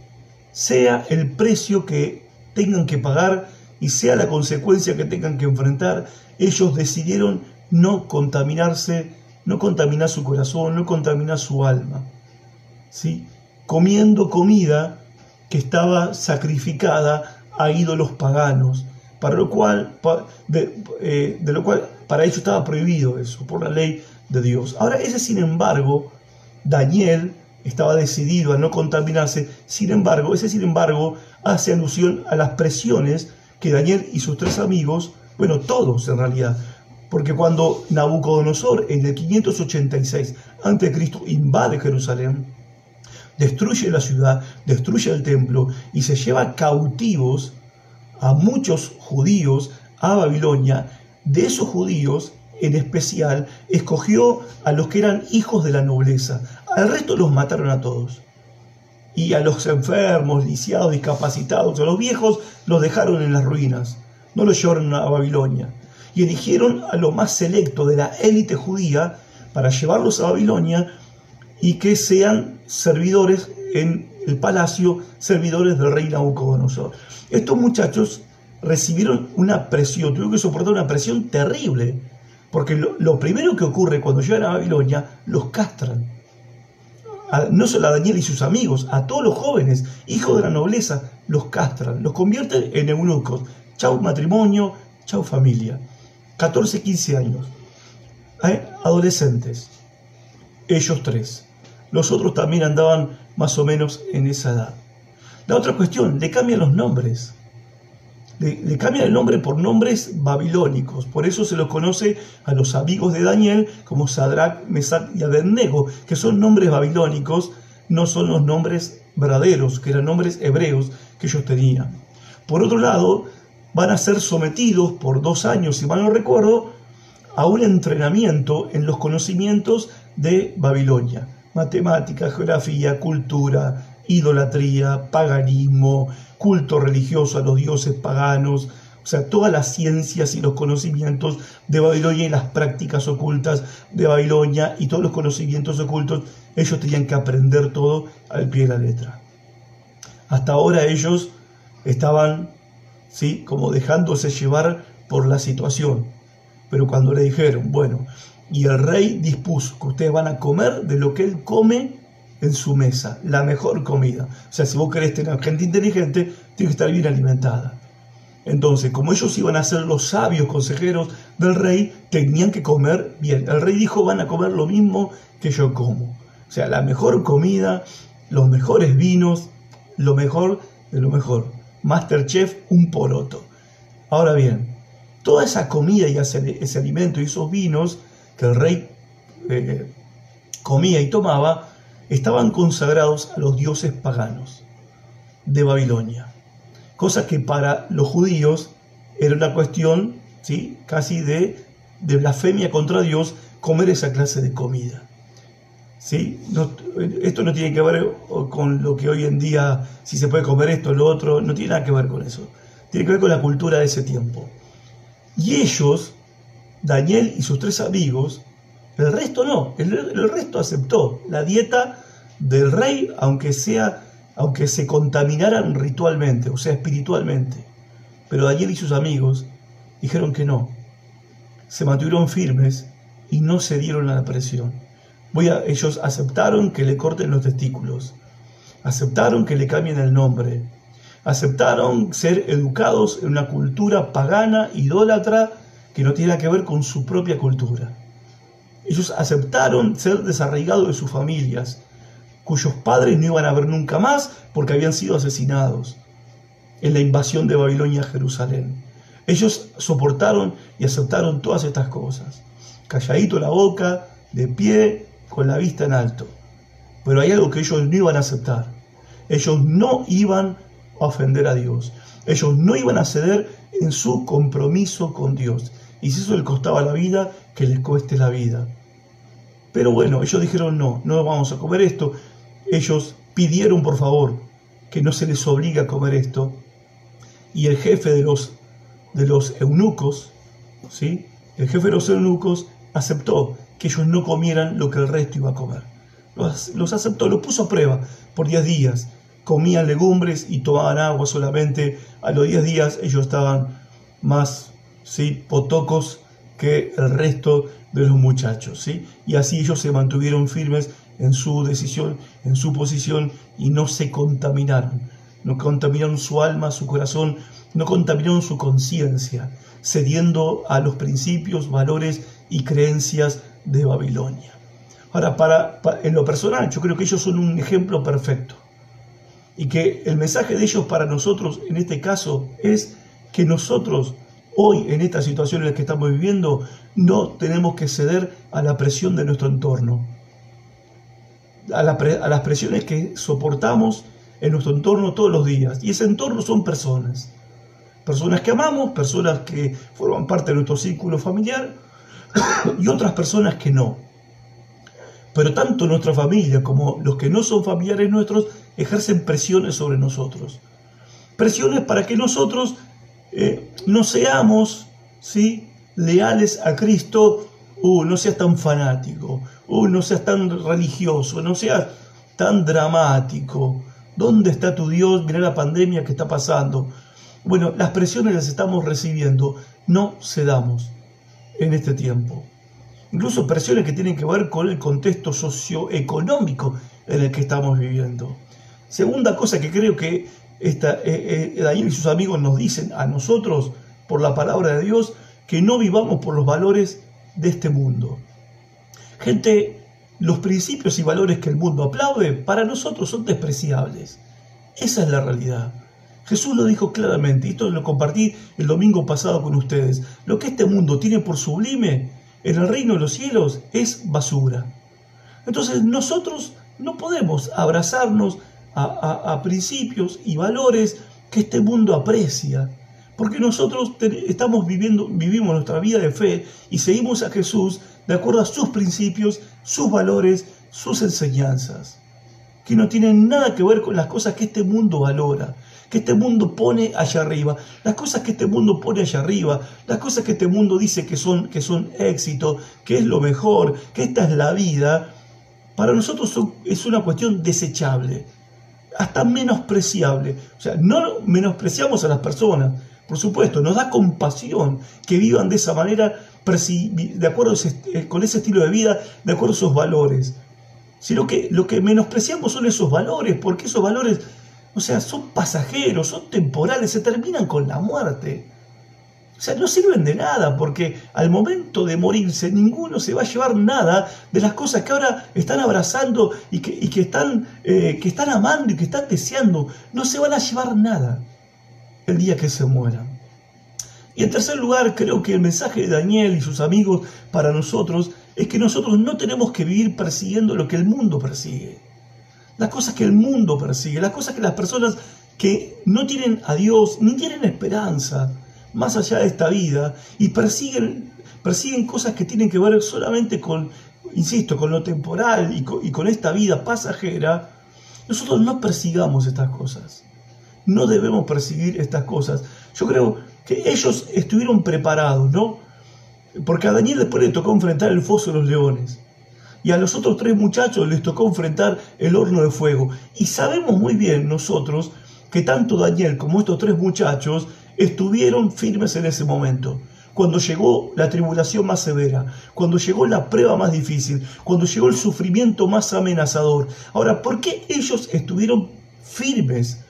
sea el precio que tengan que pagar y sea la consecuencia que tengan que enfrentar, ellos decidieron no contaminarse, no contaminar su corazón, no contaminar su alma. ¿sí? Comiendo comida que estaba sacrificada a ídolos paganos, para lo cual, de, eh, de lo cual para ellos estaba prohibido eso, por la ley de Dios. Ahora, ese sin embargo, Daniel estaba decidido a no contaminarse, sin embargo, ese sin embargo hace alusión a las presiones que Daniel y sus tres amigos, bueno, todos en realidad, porque cuando Nabucodonosor en el 586 a.C. invade Jerusalén, destruye la ciudad, destruye el templo y se lleva cautivos a muchos judíos a Babilonia, de esos judíos en especial escogió a los que eran hijos de la nobleza. Al resto los mataron a todos. Y a los enfermos, lisiados, discapacitados, a los viejos los dejaron en las ruinas. No los llevaron a Babilonia. Y eligieron a lo más selecto de la élite judía para llevarlos a Babilonia y que sean servidores en el palacio, servidores del rey Nabucodonosor. Estos muchachos recibieron una presión, tuvieron que soportar una presión terrible porque lo, primero que ocurre cuando llegan a Babilonia, los castran. no solo a Daniel y sus amigos, a todos los jóvenes, hijos de la nobleza, los castran, los convierten en eunucos. Chau matrimonio, chau familia. 14, 15 años. ¿Eh? Adolescentes. Ellos tres. Los otros también andaban más o menos en esa edad. La otra cuestión, le cambian los nombres le, cambian el nombre por nombres babilónicos. Por eso se los conoce a los amigos de Daniel como Sadrach, Mesach y Abednego, que son nombres babilónicos, no son los nombres verdaderos, que eran nombres hebreos que ellos tenían. Por otro lado, van a ser sometidos por dos años, si mal no recuerdo, a un entrenamiento en los conocimientos de Babilonia. Matemática, geografía, cultura, idolatría, paganismo, culto religioso a los dioses paganos. O sea, todas las ciencias y los conocimientos de Babilonia y las prácticas ocultas de Babilonia y todos los conocimientos ocultos, ellos tenían que aprender todo al pie de la letra. Hasta ahora ellos estaban, ¿sí? Como dejándose llevar por la situación. Pero cuando le dijeron, bueno, y el rey dispuso que ustedes van a comer de lo que él come en su mesa, la mejor comida. O sea, si vos querés tener gente inteligente, tiene que estar bien alimentada. Entonces, como ellos iban a ser los sabios consejeros del rey, tenían que comer bien. El rey dijo, van a comer lo mismo que yo como. O sea, la mejor comida, los mejores vinos, lo mejor de lo mejor. Masterchef, un poroto. Ahora bien, toda esa comida y ese, alimento y esos vinos que el rey eh, comía y tomaba, estaban consagrados a los dioses paganos de Babilonia. Cosa que para los judíos era una cuestión ¿sí? casi de, de blasfemia contra Dios comer esa clase de comida. ¿Sí? esto no tiene que ver con lo que hoy en día, si se puede comer esto o lo otro, no tiene nada que ver con eso. Tiene que ver con la cultura de ese tiempo. Y ellos, Daniel y sus tres amigos, el resto no, el, resto aceptó la dieta del rey, aunque sea, aunque se contaminaran ritualmente, o sea, espiritualmente. Pero Daniel y sus amigos dijeron que no. Se mantuvieron firmes y no cedieron a la presión ellos aceptaron que le corten los testículos, aceptaron que le cambien el nombre, aceptaron ser educados en una cultura pagana, idólatra, que no tiene que ver con su propia cultura. Ellos aceptaron ser desarraigados de sus familias, cuyos padres no iban a ver nunca más porque habían sido asesinados en la invasión de Babilonia a Jerusalén. Ellos soportaron y aceptaron todas estas cosas. Calladito la boca, de pie, con la vista en alto. Pero hay algo que ellos no iban a aceptar. Ellos no iban ofender a Dios. Ellos no iban a ceder en su compromiso con Dios. Y si eso les costaba la vida, que les cueste la vida. Pero bueno, ellos dijeron no, no vamos a comer esto. Ellos pidieron por favor que no se les obligue a comer esto. Y el jefe de los, de los eunucos, ¿sí? el jefe de los eunucos aceptó que ellos no comieran lo que el resto iba a comer. Los, aceptó, los puso a prueba por 10 días. Comían legumbres y tomaban agua solamente. A los 10 días ellos estaban más ¿sí? potocos que el resto de los muchachos. ¿sí? Y así ellos se mantuvieron firmes en su decisión, en su posición y no se contaminaron. No contaminaron su alma, su corazón, no contaminaron su conciencia, cediendo a los principios, valores y creencias de Babilonia. Ahora, para, en lo personal, yo creo que ellos son un ejemplo perfecto. Y que el mensaje de ellos para nosotros en este caso es que nosotros hoy en esta situación en la que estamos viviendo no tenemos que ceder a la presión de nuestro entorno, a, a las presiones que soportamos en nuestro entorno todos los días. Y ese entorno son personas. Personas que amamos, personas que forman parte de nuestro círculo familiar, [coughs] y otras personas que no. Pero tanto nuestra familia como los que no son familiares nuestros ejercen presiones sobre nosotros. Presiones para que nosotros eh, no seamos ¿sí? leales a Cristo. Uh, no seas tan fanático, uh, no seas tan religioso, no seas tan dramático. ¿Dónde está tu Dios? Mira la pandemia que está pasando. Bueno, las presiones las estamos recibiendo, no cedamos en este tiempo. Incluso presiones que tienen que ver con el contexto socioeconómico en el que estamos viviendo. Segunda cosa que creo que esta, eh, eh, Daniel y sus amigos nos dicen a nosotros por la palabra de Dios, que no vivamos por los valores de este mundo. Gente, los principios y valores que el mundo aplaude para nosotros son despreciables. Esa es la realidad. Jesús lo dijo claramente, y esto lo compartí el domingo pasado con ustedes. Lo que este mundo tiene por sublime en el reino de los cielos es basura. Entonces nosotros no podemos abrazarnos a, principios y valores que este mundo aprecia, porque nosotros estamos viviendo, vivimos nuestra vida de fe y seguimos a Jesús de acuerdo a sus principios, sus valores, sus enseñanzas, que no tienen nada que ver con las cosas que este mundo valora que este mundo pone allá arriba, las cosas que este mundo pone allá arriba, las cosas que este mundo dice que son, que son éxito, que es lo mejor, que esta es la vida, para nosotros es una cuestión desechable, hasta menospreciable. O sea, no menospreciamos a las personas, por supuesto, nos da compasión que vivan de esa manera, de acuerdo eh, con ese estilo de vida, de acuerdo a esos valores. Sino que lo que menospreciamos son esos valores, porque esos valores, o sea, son pasajeros, son temporales, se terminan con la muerte. O sea, no sirven de nada, porque al momento de morirse ninguno se va a llevar nada de las cosas que ahora están abrazando y que, están, eh, que están amando y que están deseando. No se van a llevar nada el día que se mueran. Y en tercer lugar, creo que el mensaje de Daniel y sus amigos para nosotros es que nosotros no tenemos que vivir persiguiendo lo que el mundo persigue. Las cosas que el mundo persigue, las cosas que las personas que no tienen a Dios ni tienen esperanza más allá de esta vida y persiguen, persiguen cosas que tienen que ver solamente con, insisto, con lo temporal y con, y con esta vida pasajera, nosotros no persigamos estas cosas no debemos perseguir estas cosas. Yo creo que ellos estuvieron preparados, ¿no? Porque a Daniel después le tocó enfrentar el foso de los leones. Y a los otros tres muchachos les tocó enfrentar el horno de fuego. Y sabemos muy bien nosotros que tanto Daniel como estos tres muchachos estuvieron firmes en ese momento. Cuando llegó la tribulación más severa, cuando llegó la prueba más difícil, cuando llegó el sufrimiento más amenazador. Ahora, ¿por qué ellos estuvieron firmes?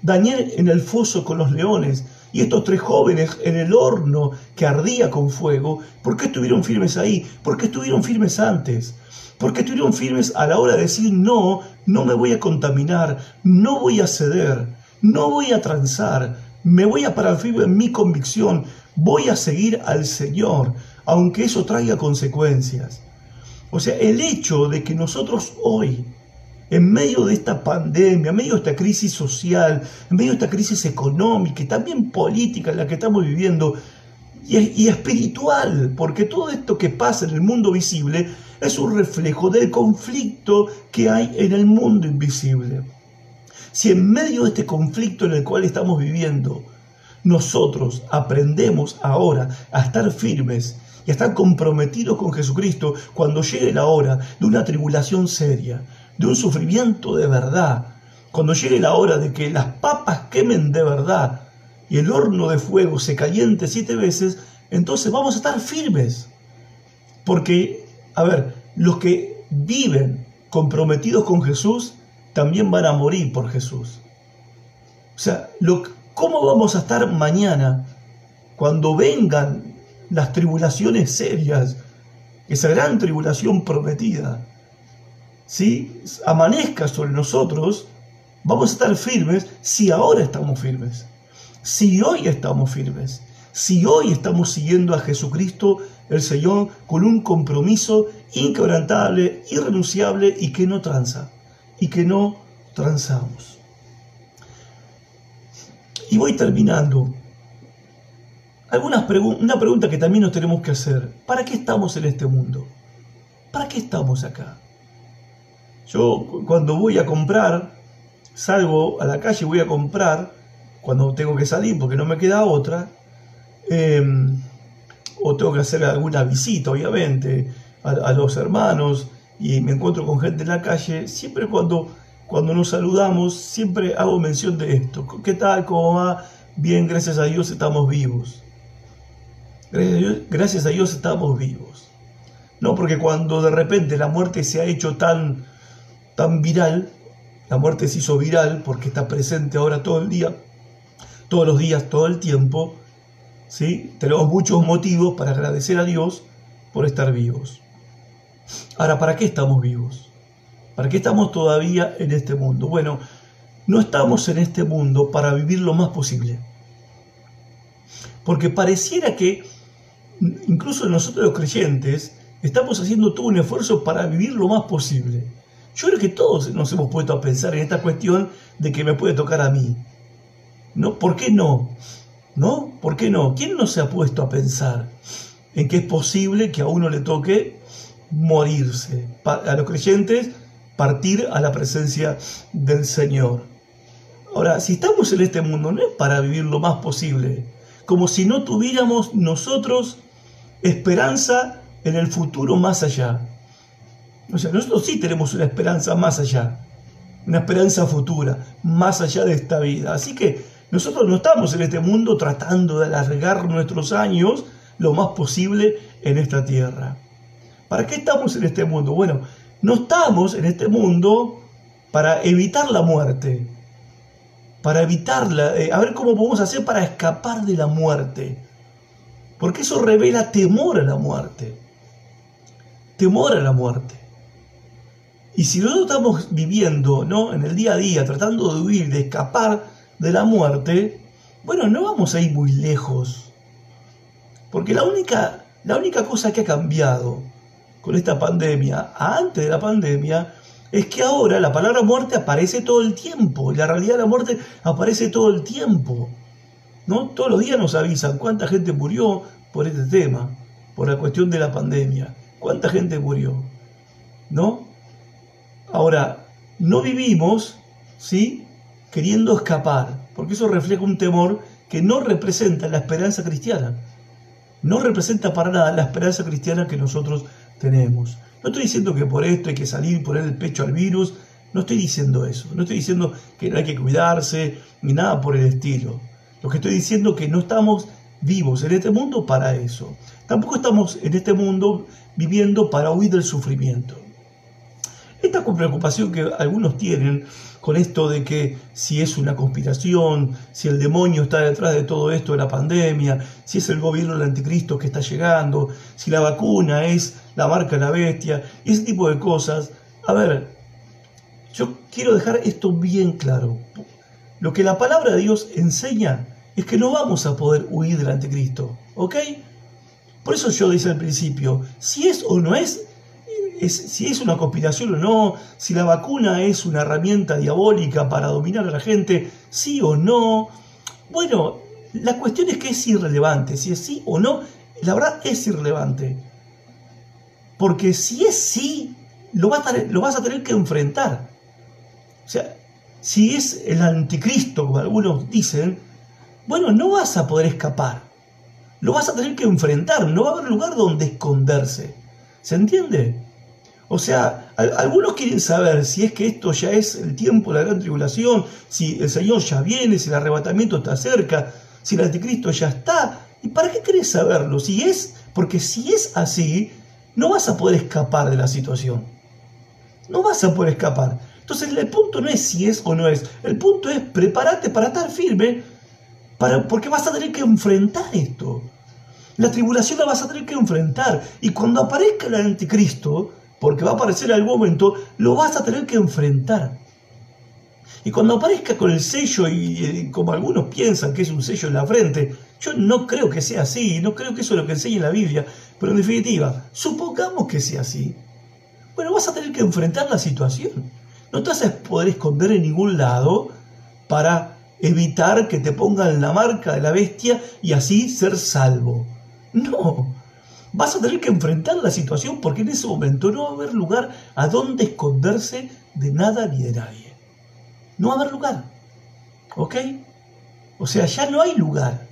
Daniel en el foso con los leones y estos tres jóvenes en el horno que ardía con fuego, ¿por qué estuvieron firmes ahí? ¿Por qué estuvieron firmes antes? ¿Por qué estuvieron firmes a la hora de decir no, no me voy a contaminar, no voy a ceder, no voy a transar, me voy a parar firme en mi convicción, voy a seguir al Señor, aunque eso traiga consecuencias? O sea, el hecho de que nosotros hoy en medio de esta pandemia, en medio de esta crisis social, en medio de esta crisis económica y también política en la que estamos viviendo, y, espiritual, porque todo esto que pasa en el mundo visible es un reflejo del conflicto que hay en el mundo invisible. Si en medio de este conflicto en el cual estamos viviendo, nosotros aprendemos ahora a estar firmes y a estar comprometidos con Jesucristo cuando llegue la hora de una tribulación seria, de un sufrimiento de verdad, cuando llegue la hora de que las papas quemen de verdad y el horno de fuego se caliente siete veces, entonces vamos a estar firmes. Porque, a ver, los que viven comprometidos con Jesús también van a morir por Jesús. O sea, ¿cómo vamos a estar mañana cuando vengan las tribulaciones serias, esa gran tribulación prometida? Si amanezca sobre nosotros, vamos a estar firmes si ahora estamos firmes, si hoy estamos firmes, si hoy estamos siguiendo a Jesucristo el Señor con un compromiso inquebrantable, irrenunciable y que no tranza, y que no transamos. Y voy terminando. Algunas una pregunta que también nos tenemos que hacer. ¿Para qué estamos en este mundo? ¿Para qué estamos acá? Yo cuando voy a comprar, salgo a la calle, voy a comprar, cuando tengo que salir porque no me queda otra, em, o tengo que hacer alguna visita, obviamente, a, los hermanos y me encuentro con gente en la calle, siempre cuando, cuando nos saludamos, siempre hago mención de esto. ¿Qué tal? ¿Cómo va? Bien, gracias a Dios estamos vivos. Gracias a Dios, gracias a Dios estamos vivos. No porque cuando de repente la muerte se ha hecho tan tan viral, la muerte se hizo viral porque está presente ahora todo el día, todos los días, todo el tiempo, ¿sí? tenemos muchos motivos para agradecer a Dios por estar vivos. Ahora, ¿para qué estamos vivos? ¿Para qué estamos todavía en este mundo? Bueno, no estamos en este mundo para vivir lo más posible. Porque pareciera que incluso nosotros los creyentes estamos haciendo todo un esfuerzo para vivir lo más posible. Yo creo que todos nos hemos puesto a pensar en esta cuestión de que me puede tocar a mí. ¿No? ¿Por qué no? ¿No? ¿Por qué no? ¿Quién no se ha puesto a pensar en que es posible que a uno le toque morirse? A los creyentes, partir a la presencia del Señor. Ahora, si estamos en este mundo, no es para vivir lo más posible, como si no tuviéramos nosotros esperanza en el futuro más allá. O sea, nosotros sí tenemos una esperanza más allá, una esperanza futura, más allá de esta vida. Así que nosotros no estamos en este mundo tratando de alargar nuestros años lo más posible en esta tierra. ¿Para qué estamos en este mundo? Bueno, no estamos en este mundo para evitar la muerte, para evitarla, eh, a ver cómo podemos hacer para escapar de la muerte. Porque eso revela temor a la muerte. Temor a la muerte. Y si nosotros estamos viviendo ¿no? en el día a día, tratando de huir, de escapar de la muerte, bueno, no vamos a ir muy lejos. Porque la única, la única cosa que ha cambiado con esta pandemia, antes de la pandemia, es que ahora la palabra muerte aparece todo el tiempo. La realidad de la muerte aparece todo el tiempo. ¿no? Todos los días nos avisan cuánta gente murió por este tema, por la cuestión de la pandemia. ¿Cuánta gente murió? ¿No? Ahora, no vivimos, ¿sí? Queriendo escapar, porque eso refleja un temor que no representa la esperanza cristiana. No representa para nada la esperanza cristiana que nosotros tenemos. No estoy diciendo que por esto hay que salir y poner el pecho al virus, no estoy diciendo eso, no estoy diciendo que no hay que cuidarse, ni nada por el estilo. Lo que estoy diciendo es que no estamos vivos en este mundo para eso. Tampoco estamos en este mundo viviendo para huir del sufrimiento. Esta preocupación que algunos tienen con esto de que si es una conspiración, si el demonio está detrás de todo esto de la pandemia, si es el gobierno del anticristo que está llegando, si la vacuna es la marca de la bestia, ese tipo de cosas. A ver, yo quiero dejar esto bien claro. Lo que la palabra de Dios enseña es que no vamos a poder huir del anticristo, ¿ok? Por eso yo dije al principio, si es o no es, si es una conspiración o no, si la vacuna es una herramienta diabólica para dominar a la gente, sí o no. Bueno, la cuestión es que es irrelevante, si es sí o no, la verdad es irrelevante. Porque si es sí, lo vas a, lo vas a tener que enfrentar. O sea, si es el anticristo, como algunos dicen, bueno, no vas a poder escapar. Lo vas a tener que enfrentar, no va a haber lugar donde esconderse. ¿Se entiende? O sea, algunos quieren saber si es que esto ya es el tiempo de la gran tribulación, si el Señor ya viene, si el arrebatamiento está cerca, si el anticristo ya está. ¿Y para qué querés saberlo? Si es, porque si es así, no vas a poder escapar de la situación. No vas a poder escapar. Entonces el punto no es si es o no es. El punto es prepárate para estar firme, para, porque vas a tener que enfrentar esto. La tribulación la vas a tener que enfrentar. Y cuando aparezca el anticristo, porque va a aparecer en algún momento, lo vas a tener que enfrentar. Y cuando aparezca con el sello, y, como algunos piensan que es un sello en la frente, yo no creo que sea así, no creo que eso es lo que enseña la Biblia, pero en definitiva, supongamos que sea así. Bueno, vas a tener que enfrentar la situación. No te vas a poder esconder en ningún lado para evitar que te pongan la marca de la bestia y así ser salvo. No, vas a tener que enfrentar la situación porque en ese momento no va a haber lugar a donde esconderse de nada ni de nadie. No va a haber lugar. ¿Ok? O sea, ya no hay lugar.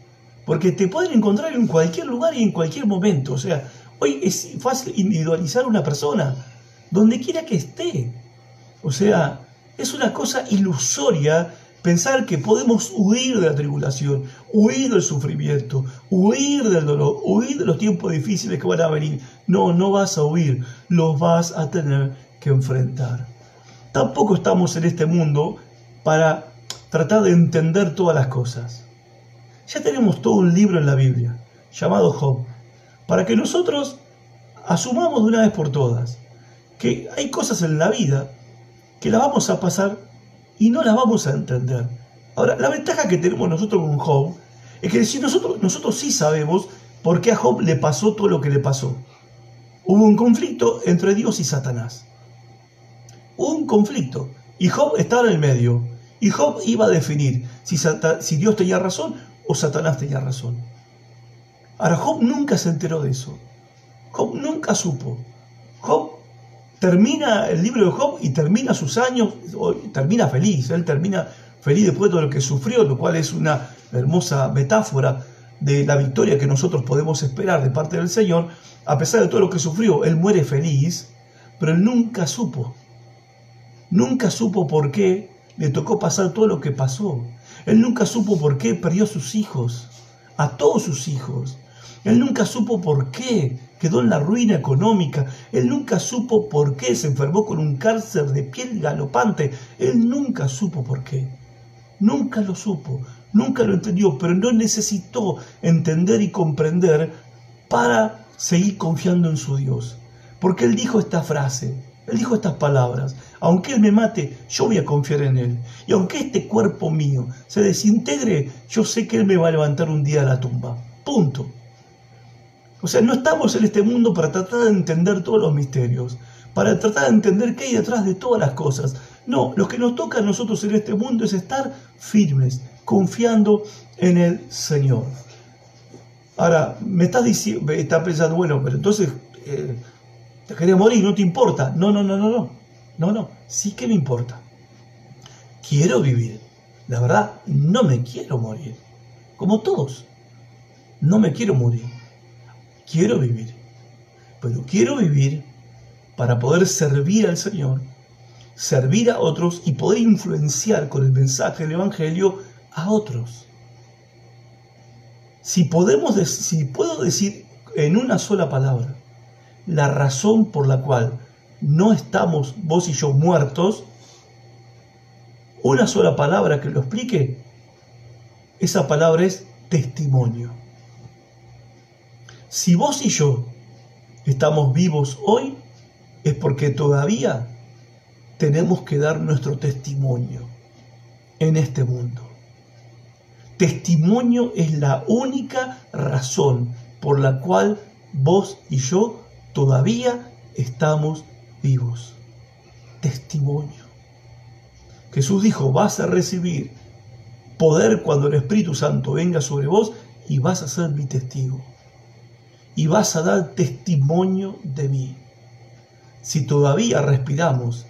Porque te pueden encontrar en cualquier lugar y en cualquier momento. O sea, hoy es fácil individualizar a una persona, donde quiera que esté. O sea, es una cosa ilusoria Pensar que podemos huir de la tribulación, huir del sufrimiento, huir del dolor, huir de los tiempos difíciles que van a venir. No, no vas a huir, los vas a tener que enfrentar. Tampoco estamos en este mundo para tratar de entender todas las cosas. Ya tenemos todo un libro en la Biblia llamado Job, para que nosotros asumamos de una vez por todas que hay cosas en la vida que la vamos a pasar y no las vamos a entender. Ahora, la ventaja que tenemos nosotros con Job es que si nosotros, nosotros sí sabemos por qué a Job le pasó todo lo que le pasó. Hubo un conflicto entre Dios y Satanás. Un conflicto y Job estaba en el medio. Y Job iba a definir si, si Dios tenía razón o Satanás tenía razón. Ahora, Job nunca se enteró de eso. Job nunca supo. Job termina el libro de Job y termina sus años, termina feliz, él termina feliz después de todo lo que sufrió, lo cual es una hermosa metáfora de la victoria que nosotros podemos esperar de parte del Señor, a pesar de todo lo que sufrió, Él muere feliz, pero Él nunca supo, nunca supo por qué le tocó pasar todo lo que pasó. Él nunca supo por qué perdió a sus hijos, a todos sus hijos. Él nunca supo por qué quedó en la ruina económica. Él nunca supo por qué se enfermó con un cáncer de piel galopante. Él nunca supo por qué. Nunca lo supo, nunca lo entendió, pero no necesitó entender y comprender para seguir confiando en su Dios. Porque él dijo esta frase, él dijo estas palabras, aunque Él me mate, yo voy a confiar en Él. Y aunque este cuerpo mío se desintegre, yo sé que Él me va a levantar un día a la tumba. Punto. O sea, no estamos en este mundo para tratar de entender todos los misterios, para tratar de entender qué hay detrás de todas las cosas. No, lo que nos toca a nosotros en este mundo es estar firmes, confiando en el Señor. Ahora, me estás diciendo, está pensando, bueno, pero entonces eh, te quería morir, no te importa. No, no, no, no, no. No, no, sí que me importa. Quiero vivir. La verdad, no me quiero morir. Como todos. No me quiero morir. Quiero vivir. Pero quiero vivir para poder servir al Señor, servir a otros y poder influenciar con el mensaje del Evangelio a otros. Si, podemos, si puedo decir en una sola palabra la razón por la cual no estamos vos y yo muertos, una sola palabra que lo explique, esa palabra es testimonio. Si vos y yo estamos vivos hoy, es porque todavía tenemos que dar nuestro testimonio en este mundo. Testimonio es la única razón por la cual vos y yo todavía estamos vivos. Testimonio. Jesús dijo, vas a recibir poder cuando el Espíritu Santo venga sobre vos y vas a ser mi testigo. Y vas a dar testimonio de mí. Si todavía respiramos,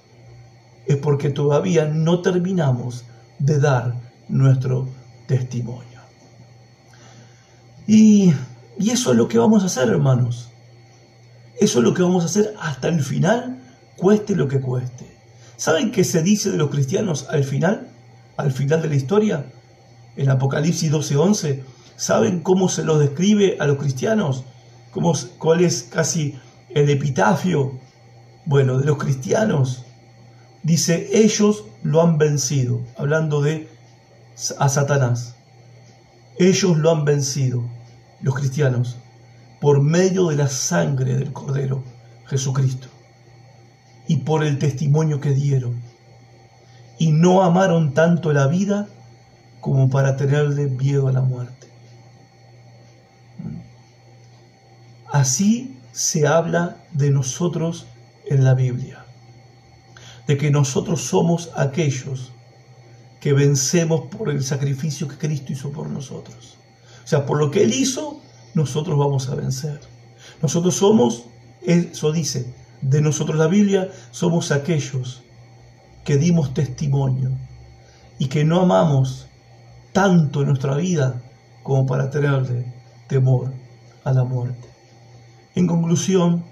es porque todavía no terminamos de dar nuestro testimonio. Y, eso es lo que vamos a hacer, hermanos. Eso es lo que vamos a hacer hasta el final, cueste lo que cueste. ¿Saben qué se dice de los cristianos al final? Al final de la historia, en Apocalipsis 12:11. ¿Saben cómo se los describe a los cristianos? ¿Cómo, ¿Cuál es casi el epitafio? Bueno, de los cristianos. Dice, ellos lo han vencido, hablando de a Satanás. Ellos lo han vencido, los cristianos por medio de la sangre del Cordero, Jesucristo, y por el testimonio que dieron. Y no amaron tanto la vida como para tenerle miedo a la muerte. Así se habla de nosotros en la Biblia, de que nosotros somos aquellos que vencemos por el sacrificio que Cristo hizo por nosotros. O sea, por lo que Él hizo, nosotros vamos a vencer. Nosotros somos, eso dice, de nosotros la Biblia, somos aquellos que dimos testimonio y que no amamos tanto en nuestra vida como para tenerle temor a la muerte. En conclusión,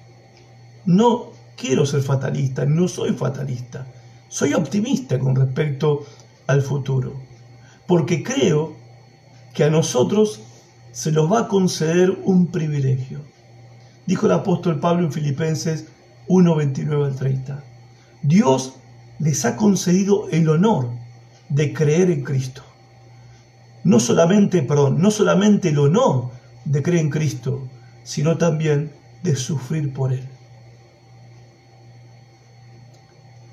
no quiero ser fatalista, no soy fatalista, soy optimista con respecto al futuro, porque creo que a nosotros se nos va a conceder un privilegio. Dijo el apóstol Pablo en Filipenses 1, 29 al 30. Dios les ha concedido el honor de creer en Cristo. No solamente, perdón, no solamente el honor de creer en Cristo, sino también de sufrir por Él.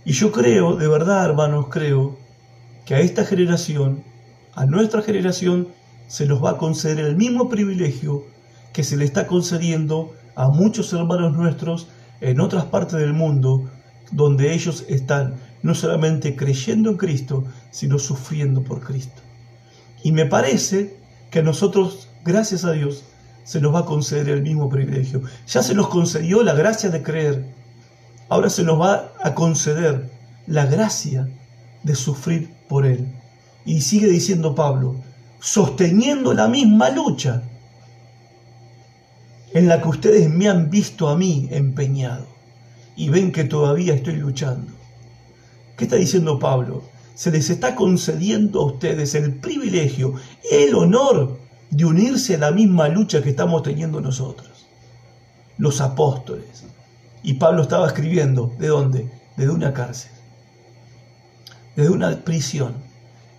Y yo creo, de verdad, hermanos, creo que a esta generación, a nuestra generación, se nos va a conceder el mismo privilegio que se le está concediendo a muchos hermanos nuestros en otras partes del mundo, donde ellos están no solamente creyendo en Cristo, sino sufriendo por Cristo. Y me parece que nosotros, gracias a Dios, se nos va a conceder el mismo privilegio. Ya se nos concedió la gracia de creer, ahora se nos va a conceder la gracia de sufrir por Él. Y sigue diciendo Pablo, sosteniendo la misma lucha en la que ustedes me han visto a mí empeñado y ven que todavía estoy luchando. ¿Qué está diciendo Pablo? Se les está concediendo a ustedes el privilegio, el honor de unirse a la misma lucha que estamos teniendo nosotros, los apóstoles. Y Pablo estaba escribiendo, ¿de dónde? Desde una cárcel, desde una prisión.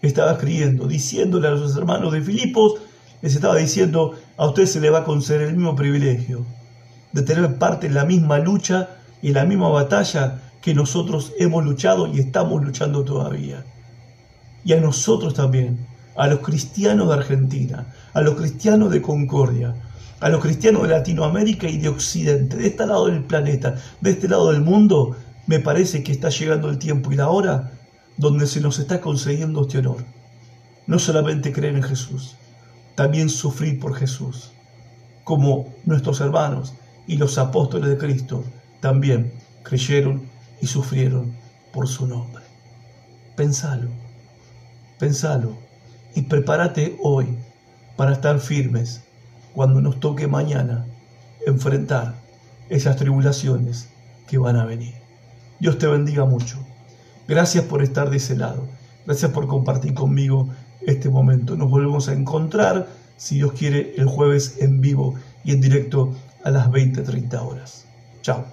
Estaba escribiendo, diciéndole a los hermanos de Filipos, les estaba diciendo, a usted se le va a conceder el mismo privilegio de tener parte en la misma lucha y la misma batalla que nosotros hemos luchado y estamos luchando todavía. Y a nosotros también, a los cristianos de Argentina, a los cristianos de Concordia, a los cristianos de Latinoamérica y de Occidente, de este lado del planeta, de este lado del mundo, me parece que está llegando el tiempo y la hora donde se nos está concediendo este honor. No solamente creer en Jesús, también sufrir por Jesús, como nuestros hermanos y los apóstoles de Cristo también creyeron y sufrieron por su nombre. Pensalo, pensalo y prepárate hoy para estar firmes cuando nos toque mañana enfrentar esas tribulaciones que van a venir. Dios te bendiga mucho. Gracias por estar de ese lado. Gracias por compartir conmigo este momento. Nos volvemos a encontrar, si Dios quiere, el jueves en vivo y en directo a las 20-30 horas. Chao.